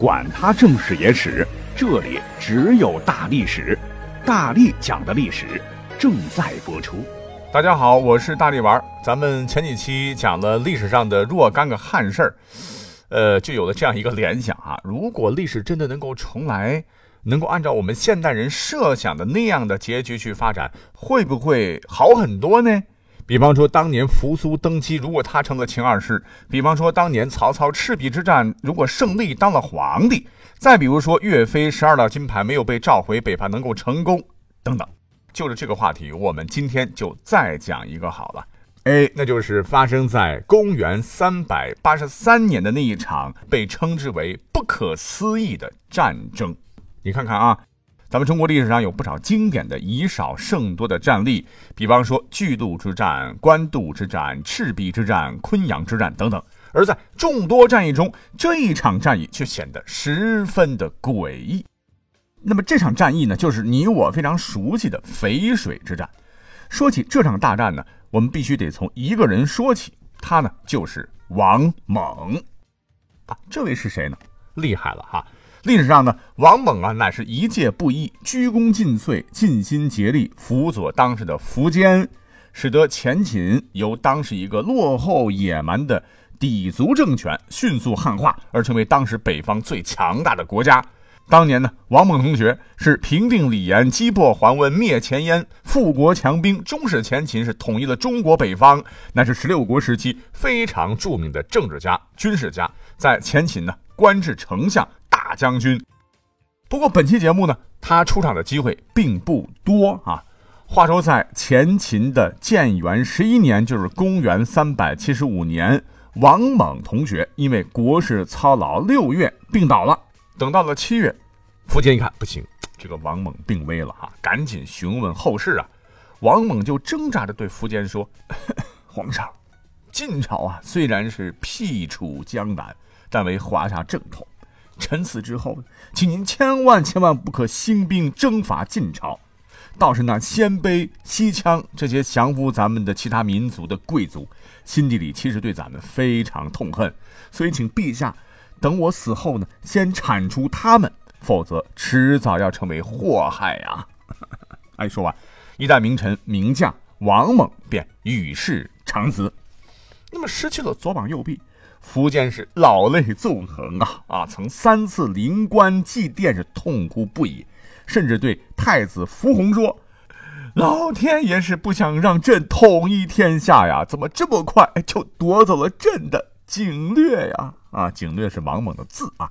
管他正史野史，这里只有大历史，大力讲的历史正在播出。大家好，我是大力丸。咱们前几期讲了历史上的若干个汉事儿，呃，就有了这样一个联想啊：如果历史真的能够重来，能够按照我们现代人设想的那样的结局去发展，会不会好很多呢？比方说，当年扶苏登基，如果他成了秦二世；比方说，当年曹操赤壁之战，如果胜利当了皇帝；再比如说，岳飞十二道金牌没有被召回，北伐能够成功，等等。就是这个话题，我们今天就再讲一个好了。哎，那就是发生在公元三百八十三年的那一场被称之为不可思议的战争。你看看啊。咱们中国历史上有不少经典的以少胜多的战例，比方说巨鹿之战、官渡之战、赤壁之战、昆阳之战等等。而在众多战役中，这一场战役却显得十分的诡异。那么这场战役呢，就是你我非常熟悉的淝水之战。说起这场大战呢，我们必须得从一个人说起，他呢就是王猛。啊，这位是谁呢？厉害了哈！历史上呢，王猛啊，乃是一介布衣，鞠躬尽瘁，尽心竭力辅佐当时的苻坚，使得前秦由当时一个落后野蛮的氐族政权迅速汉化，而成为当时北方最强大的国家。当年呢，王猛同学是平定李严，击破桓温，灭前燕，富国强兵，终使前秦是统一了中国北方，乃是十六国时期非常著名的政治家、军事家，在前秦呢官至丞相。大将军，不过本期节目呢，他出场的机会并不多啊。话说在前秦的建元十一年，就是公元三百七十五年，王猛同学因为国事操劳，六月病倒了。等到了七月，苻坚一看不行，这个王猛病危了哈，赶紧询问后事啊。王猛就挣扎着对苻坚说：“皇上，晋朝啊，虽然是僻处江南，但为华夏正统。”臣死之后，请您千万千万不可兴兵征伐晋朝。倒是那鲜卑、西羌这些降服咱们的其他民族的贵族，心底里其实对咱们非常痛恨。所以，请陛下等我死后呢，先铲除他们，否则迟早要成为祸害啊！哎，说完，一代名臣名将王猛便与世长辞。那么，失去了左膀右臂。苻坚是老泪纵横啊啊！曾三次临官祭奠，是痛哭不已，甚至对太子苻弘说：“老天爷是不想让朕统一天下呀，怎么这么快就夺走了朕的景略呀？”啊，景略是王猛的字啊。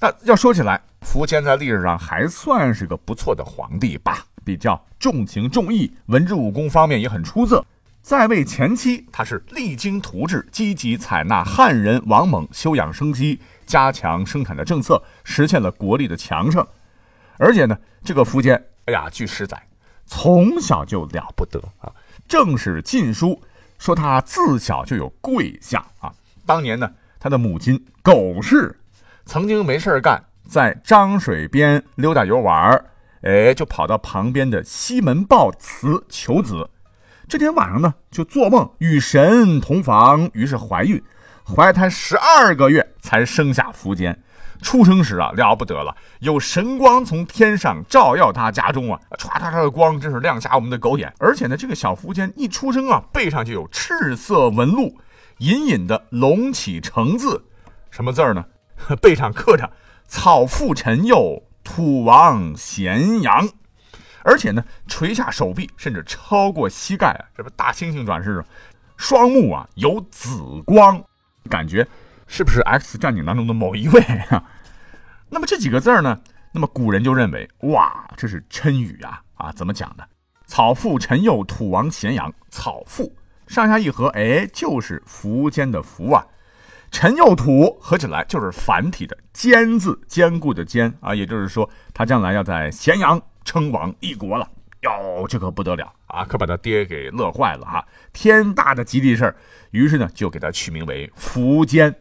那要说起来，苻坚在历史上还算是个不错的皇帝吧，比较重情重义，文治武功方面也很出色。在位前期，他是励精图治，积极采纳汉人王猛休养生息、加强生产的政策，实现了国力的强盛。而且呢，这个苻坚，哎呀，据史载，从小就了不得啊。正史《晋书》说他自小就有贵相啊。当年呢，他的母亲苟氏曾经没事干，在漳水边溜达游玩哎，就跑到旁边的西门豹祠求子。这天晚上呢，就做梦与神同房，于是怀孕，怀胎十二个月才生下苻坚。出生时啊，了不得了，有神光从天上照耀他家中啊，唰唰唰的光，真是亮瞎我们的狗眼。而且呢，这个小苻坚一出生啊，背上就有赤色纹路，隐隐的隆起成字，什么字儿呢？背上刻着“草父陈幼，土王咸阳”。而且呢，垂下手臂，甚至超过膝盖啊！这不大猩猩转世，双目啊有紫光，感觉是不是 X 战警当中的某一位啊？那么这几个字呢？那么古人就认为，哇，这是谶语啊！啊，怎么讲呢？草父陈佑，土王咸阳。草父上下一合，哎，就是苻坚的苻啊。陈佑土合起来就是繁体的坚字，坚固的坚啊，也就是说，他将来要在咸阳。称王一国了哟，这可不得了啊！可把他爹给乐坏了哈，天大的吉利事儿。于是呢，就给他取名为苻坚。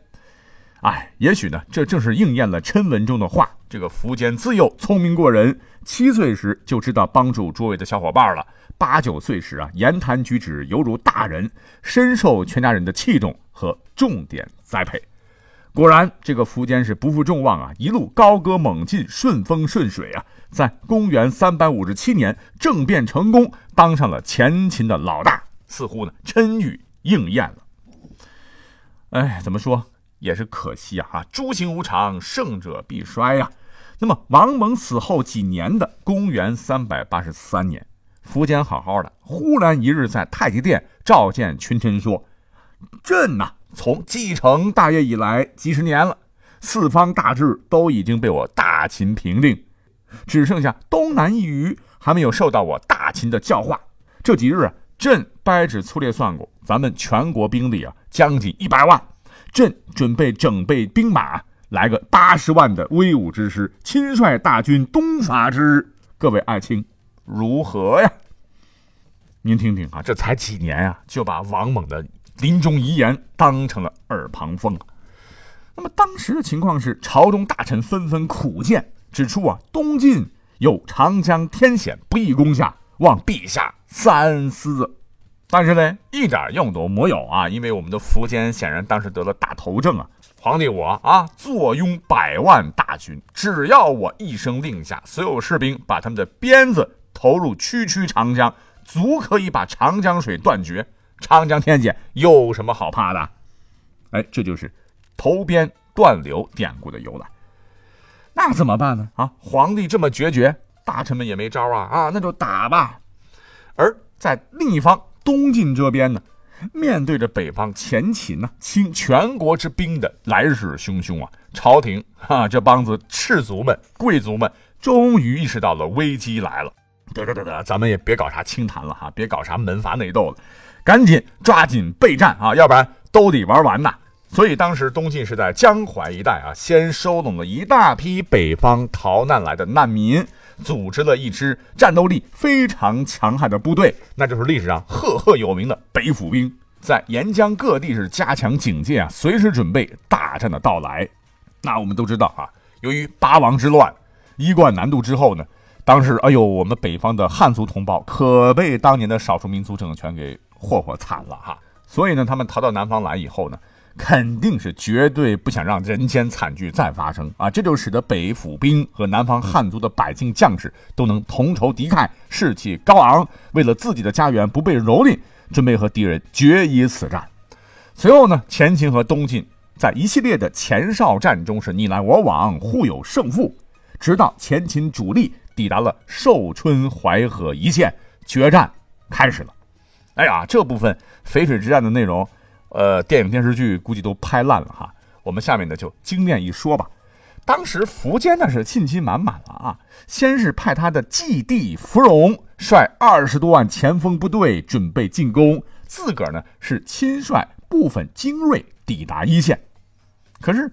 哎，也许呢，这正是应验了谶文中的话：这个苻坚自幼聪明过人，七岁时就知道帮助周围的小伙伴了；八九岁时啊，言谈举止犹如大人，深受全家人的器重和重点栽培。果然，这个苻坚是不负众望啊，一路高歌猛进，顺风顺水啊，在公元三百五十七年政变成功，当上了前秦的老大，似乎呢谶语应验了。哎，怎么说也是可惜啊！啊，诸行无常，胜者必衰呀。那么王猛死后几年的公元三百八十三年，苻坚好好的，忽然一日在太极殿召见群臣说：“朕呐。”从继承大业以来几十年了，四方大治都已经被我大秦平定，只剩下东南一隅还没有受到我大秦的教化。这几日啊，朕掰指粗略算过，咱们全国兵力啊将近一百万，朕准备整备兵马，来个八十万的威武之师，亲率大军东伐之。各位爱卿，如何呀？您听听啊，这才几年啊，就把王猛的。临终遗言当成了耳旁风那么当时的情况是，朝中大臣纷纷苦谏，指出啊，东晋有长江天险，不易攻下，望陛下三思。但是呢，一点用都没有啊，因为我们的苻坚显然当时得了大头症啊。皇帝我啊，坐拥百万大军，只要我一声令下，所有士兵把他们的鞭子投入区区长江，足可以把长江水断绝。长江天险有什么好怕的？哎，这就是投鞭断流典故的由来。那怎么办呢？啊，皇帝这么决绝，大臣们也没招啊！啊，那就打吧。而在另一方东晋这边呢，面对着北方前秦呢倾全国之兵的来势汹汹啊，朝廷啊这帮子士族们、贵族们终于意识到了危机来了。得得得得，咱们也别搞啥清谈了哈，别搞啥门阀内斗了。赶紧抓紧备战啊，要不然都得玩完呐！所以当时东晋是在江淮一带啊，先收拢了一大批北方逃难来的难民，组织了一支战斗力非常强悍的部队，那就是历史上赫赫有名的北府兵，在沿江各地是加强警戒啊，随时准备大战的到来。那我们都知道啊，由于八王之乱，一贯南渡之后呢，当时哎呦，我们北方的汉族同胞可被当年的少数民族政权给。霍霍惨了哈，所以呢，他们逃到南方来以后呢，肯定是绝对不想让人间惨剧再发生啊！这就使得北府兵和南方汉族的百姓将士都能同仇敌忾，士气高昂，为了自己的家园不被蹂躏，准备和敌人决一死战。随后呢，前秦和东晋在一系列的前哨战中是你来我往，互有胜负，直到前秦主力抵达了寿春淮河一线，决战开始了。哎呀，这部分淝水之战的内容，呃，电影电视剧估计都拍烂了哈。我们下面呢就精炼一说吧。当时苻坚那是信心满满了啊，先是派他的继弟芙蓉率二十多万前锋部队准备进攻，自个儿呢是亲率部分精锐抵达一线。可是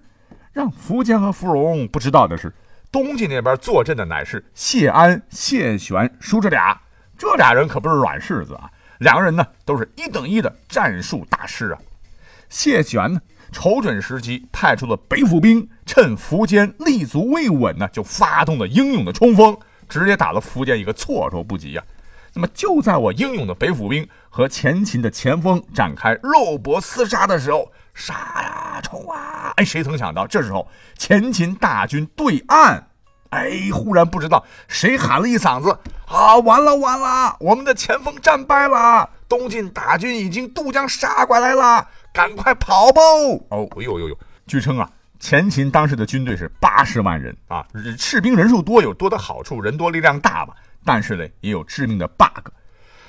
让苻坚和芙蓉不知道的是，东晋那边坐镇的乃是谢安、谢玄叔侄俩，这俩人可不是软柿子啊。两个人呢，都是一等一的战术大师啊。谢玄呢，瞅准时机，派出了北府兵，趁苻坚立足未稳呢，就发动了英勇的冲锋，直接打了苻坚一个措手不及呀。那么就在我英勇的北府兵和前秦的前锋展开肉搏厮杀的时候，杀呀冲啊！哎，谁曾想到这时候前秦大军对岸。哎，忽然不知道谁喊了一嗓子：“啊，完了完了，我们的前锋战败了，东晋大军已经渡江杀过来了，赶快跑吧！”哦，哎呦呦呦！据称啊，前秦当时的军队是八十万人啊，士兵人数多有多的好处，人多力量大嘛。但是呢，也有致命的 bug。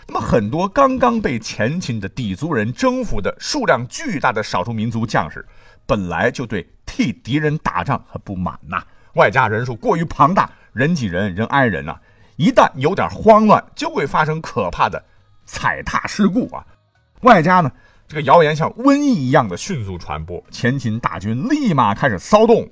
那么很多刚刚被前秦的氐族人征服的数量巨大的少数民族将士，本来就对替敌人打仗很不满呐。外加人数过于庞大，人挤人，人挨人呐！一旦有点慌乱，就会发生可怕的踩踏事故啊！外加呢，这个谣言像瘟疫一样的迅速传播，前秦大军立马开始骚动、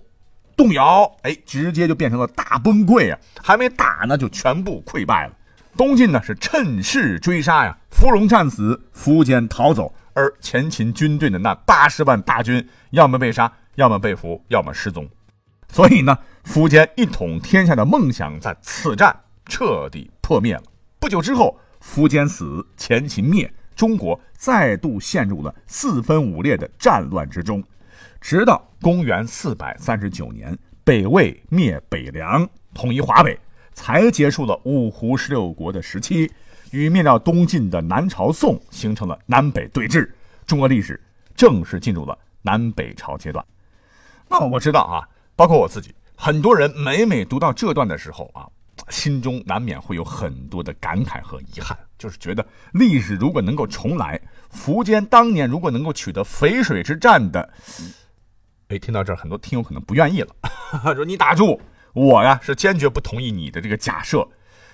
动摇，哎，直接就变成了大崩溃啊！还没打呢，就全部溃败了。东晋呢是趁势追杀呀，芙蓉战死，苻坚逃走，而前秦军队的那八十万大军，要么被杀，要么被俘，要么失踪。所以呢，苻坚一统天下的梦想在此战彻底破灭了。不久之后，苻坚死，前秦灭，中国再度陷入了四分五裂的战乱之中。直到公元四百三十九年，北魏灭北凉，统一华北，才结束了五胡十六国的时期，与灭掉东晋的南朝宋形成了南北对峙，中国历史正式进入了南北朝阶段。那我知道啊，包括我自己，很多人每每读到这段的时候啊。心中难免会有很多的感慨和遗憾，就是觉得历史如果能够重来，苻坚当年如果能够取得淝水之战的，哎，听到这儿，很多听友可能不愿意了，说你打住，我呀是坚决不同意你的这个假设。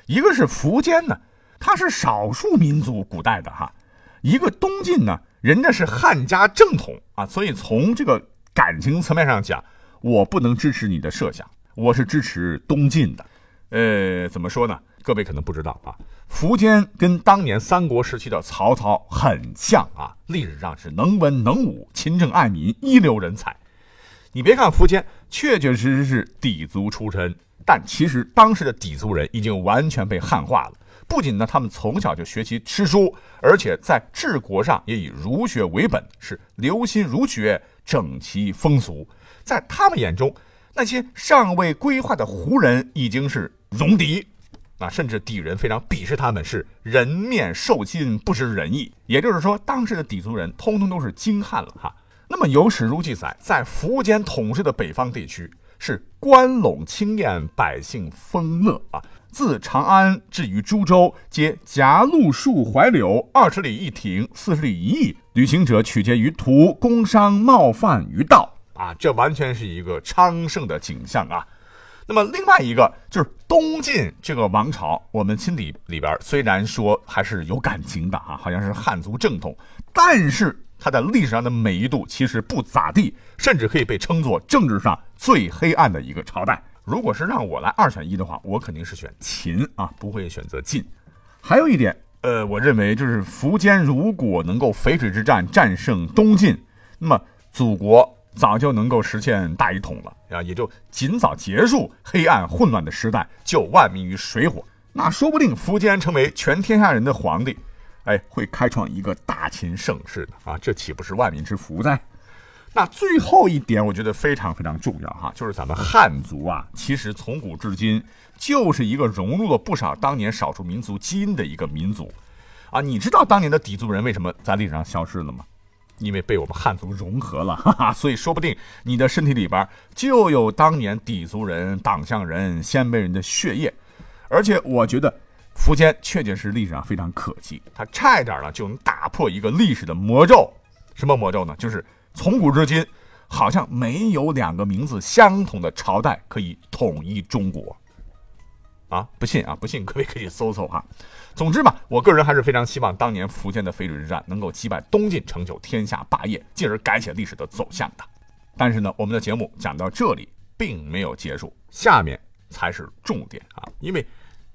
一个是苻坚呢，他是少数民族古代的哈；一个东晋呢，人家是汉家正统啊，所以从这个感情层面上讲，我不能支持你的设想，我是支持东晋的。呃，怎么说呢？各位可能不知道啊，苻坚跟当年三国时期的曹操很像啊，历史上是能文能武、勤政爱民、一流人才。你别看苻坚确确实实是氐族出身，但其实当时的氐族人已经完全被汉化了。不仅呢，他们从小就学习诗书，而且在治国上也以儒学为本，是留心儒学，整齐风俗。在他们眼中，那些尚未规划的胡人已经是。戎狄，啊，甚至敌人非常鄙视他们，是人面兽心，不知仁义。也就是说，当时的底族人通通都是精汉了哈。那么有史书记载，在苻坚统治的北方地区，是关陇清晏，百姓丰乐啊。自长安至于株洲，皆夹路树槐柳，二十里一亭，四十里一邑。旅行者取节于途，工商贸贩于道啊，这完全是一个昌盛的景象啊。那么另外一个就是东晋这个王朝，我们心里里边虽然说还是有感情的啊，好像是汉族正统，但是它的历史上的美誉度其实不咋地，甚至可以被称作政治上最黑暗的一个朝代。如果是让我来二选一的话，我肯定是选秦啊，不会选择晋。还有一点，呃，我认为就是苻坚如果能够淝水之战战胜东晋，那么祖国。早就能够实现大一统了啊，也就尽早结束黑暗混乱的时代，救万民于水火。那说不定苻坚成为全天下人的皇帝，哎，会开创一个大秦盛世的啊，这岂不是万民之福哉？那最后一点，我觉得非常非常重要哈，就是咱们汉族啊，其实从古至今就是一个融入了不少当年少数民族基因的一个民族啊。你知道当年的氐族人为什么在历史上消失了吗？因为被我们汉族融合了，哈哈，所以说不定你的身体里边就有当年氐族人、党项人、鲜卑人的血液。而且我觉得苻坚确确实历史上非常可惜，他差一点呢就能打破一个历史的魔咒。什么魔咒呢？就是从古至今，好像没有两个名字相同的朝代可以统一中国。啊，不信啊，不信，各位可以搜搜哈。总之嘛，我个人还是非常希望当年福建的淝水之战能够击败东晋，成就天下霸业，进而改写历史的走向的。但是呢，我们的节目讲到这里并没有结束，下面才是重点啊！因为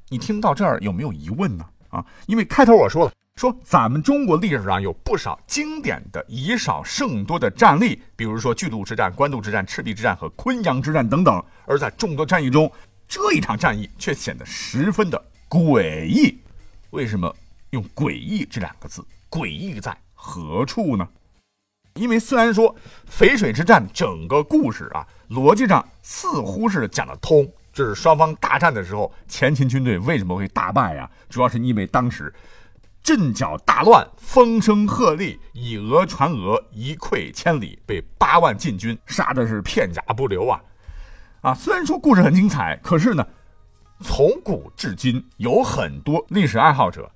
你听到这儿有没有疑问呢？啊，因为开头我说了，说咱们中国历史上有不少经典的以少胜多的战例，比如说巨鹿之战、官渡之战、赤壁之战和昆阳之战等等。而在众多战役中，这一场战役却显得十分的诡异。为什么用“诡异”这两个字？诡异在何处呢？因为虽然说淝水之战整个故事啊，逻辑上似乎是讲得通，就是双方大战的时候，前秦军队为什么会大败呀？主要是因为当时阵脚大乱，风声鹤唳，以讹传讹，一溃千里，被八万晋军杀的是片甲不留啊！啊，虽然说故事很精彩，可是呢。从古至今，有很多历史爱好者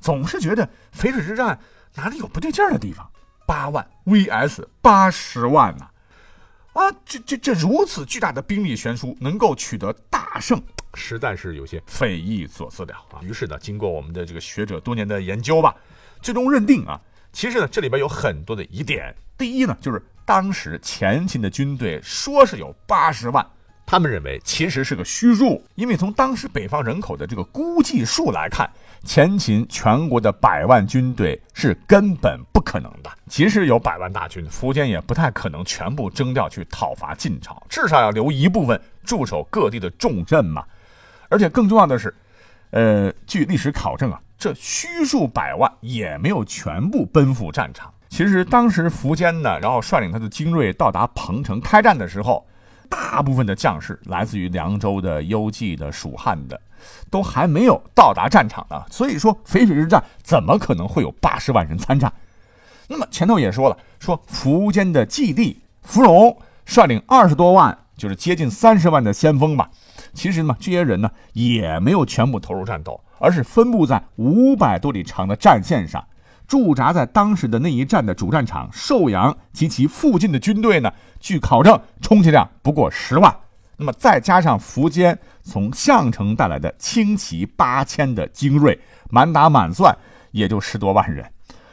总是觉得淝水之战哪里有不对劲儿的地方。八万 VS 八十万呐，啊，这这这如此巨大的兵力悬殊，能够取得大胜，实在是有些匪夷所思了啊。于是呢，经过我们的这个学者多年的研究吧，最终认定啊，其实呢这里边有很多的疑点。第一呢，就是当时前秦的军队说是有八十万。他们认为其实是个虚数，因为从当时北方人口的这个估计数来看，前秦全国的百万军队是根本不可能的。即使有百万大军，苻坚也不太可能全部征调去讨伐晋朝，至少要留一部分驻守各地的重镇嘛。而且更重要的是，呃，据历史考证啊，这虚数百万也没有全部奔赴战场。其实当时苻坚呢，然后率领他的精锐到达彭城开战的时候，大部分的将士来自于凉州的、幽蓟的、蜀汉的，都还没有到达战场呢。所以说，淝水之战怎么可能会有八十万人参战？那么前头也说了，说苻坚的继弟苻融率领二十多万，就是接近三十万的先锋吧。其实呢，这些人呢也没有全部投入战斗，而是分布在五百多里长的战线上。驻扎在当时的那一战的主战场寿阳及其附近的军队呢，据考证，充其量不过十万。那么再加上苻坚从项城带来的轻骑八千的精锐，满打满算也就十多万人。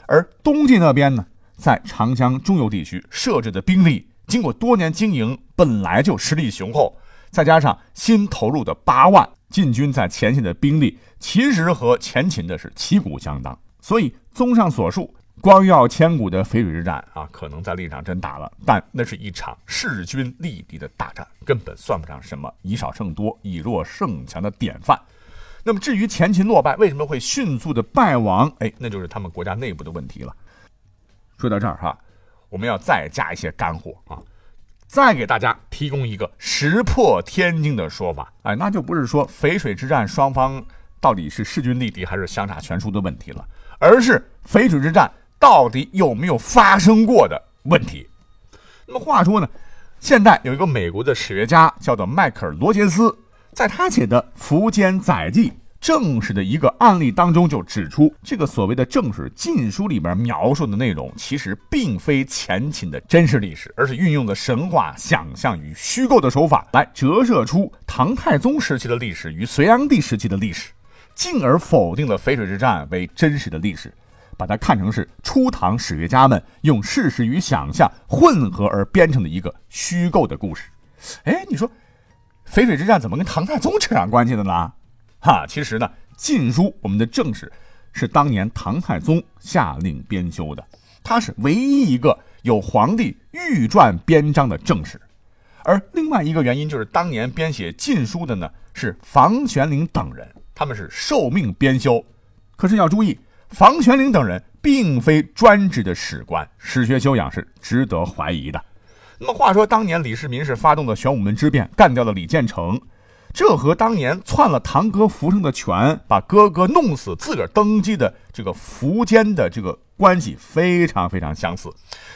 而东晋那边呢，在长江中游地区设置的兵力，经过多年经营，本来就实力雄厚，再加上新投入的八万晋军在前线的兵力，其实和前秦的是旗鼓相当。所以，综上所述，光耀千古的淝水之战啊，可能在历史上真打了，但那是一场势均力敌的大战，根本算不上什么以少胜多、以弱胜强的典范。那么，至于前秦落败为什么会迅速的败亡，哎，那就是他们国家内部的问题了。说到这儿哈，我们要再加一些干货啊，再给大家提供一个石破天惊的说法，哎，那就不是说淝水之战双方到底是势均力敌还是相差悬殊的问题了。而是淝水之战到底有没有发生过的问题？那么话说呢，现代有一个美国的史学家叫做迈克尔·罗杰斯，在他写的《苻坚载记》正史的一个案例当中，就指出，这个所谓的正史禁书里边描述的内容，其实并非前秦的真实历史，而是运用的神话、想象与虚构的手法，来折射出唐太宗时期的历史与隋炀帝时期的历史。进而否定了淝水之战为真实的历史，把它看成是初唐史学家们用事实与想象混合而编成的一个虚构的故事。哎，你说淝水之战怎么跟唐太宗扯上关系的呢？哈，其实呢，《晋书》我们的正史是当年唐太宗下令编修的，它是唯一一个有皇帝御传编章的正史。而另外一个原因就是，当年编写《晋书》的呢是房玄龄等人。他们是受命编修，可是要注意，房玄龄等人并非专职的史官，史学修养是值得怀疑的。那么话说，当年李世民是发动了玄武门之变，干掉了李建成，这和当年篡了堂哥苻生的权，把哥哥弄死，自个儿登基的这个苻坚的这个关系非常非常相似，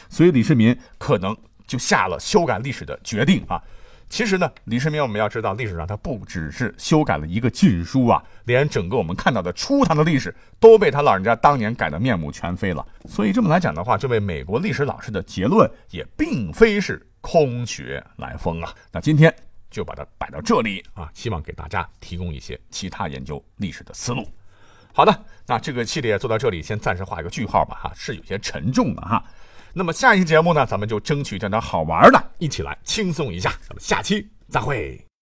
所以李世民可能就下了修改历史的决定啊。其实呢，李世民我们要知道，历史上他不只是修改了一个禁书啊，连整个我们看到的初唐的历史都被他老人家当年改得面目全非了。所以这么来讲的话，这位美国历史老师的结论也并非是空穴来风啊。那今天就把它摆到这里啊，希望给大家提供一些其他研究历史的思路。好的，那这个系列做到这里，先暂时画一个句号吧，哈，是有些沉重的哈。那么下一期节目呢，咱们就争取整点好玩的，一起来轻松一下。咱们下期再会。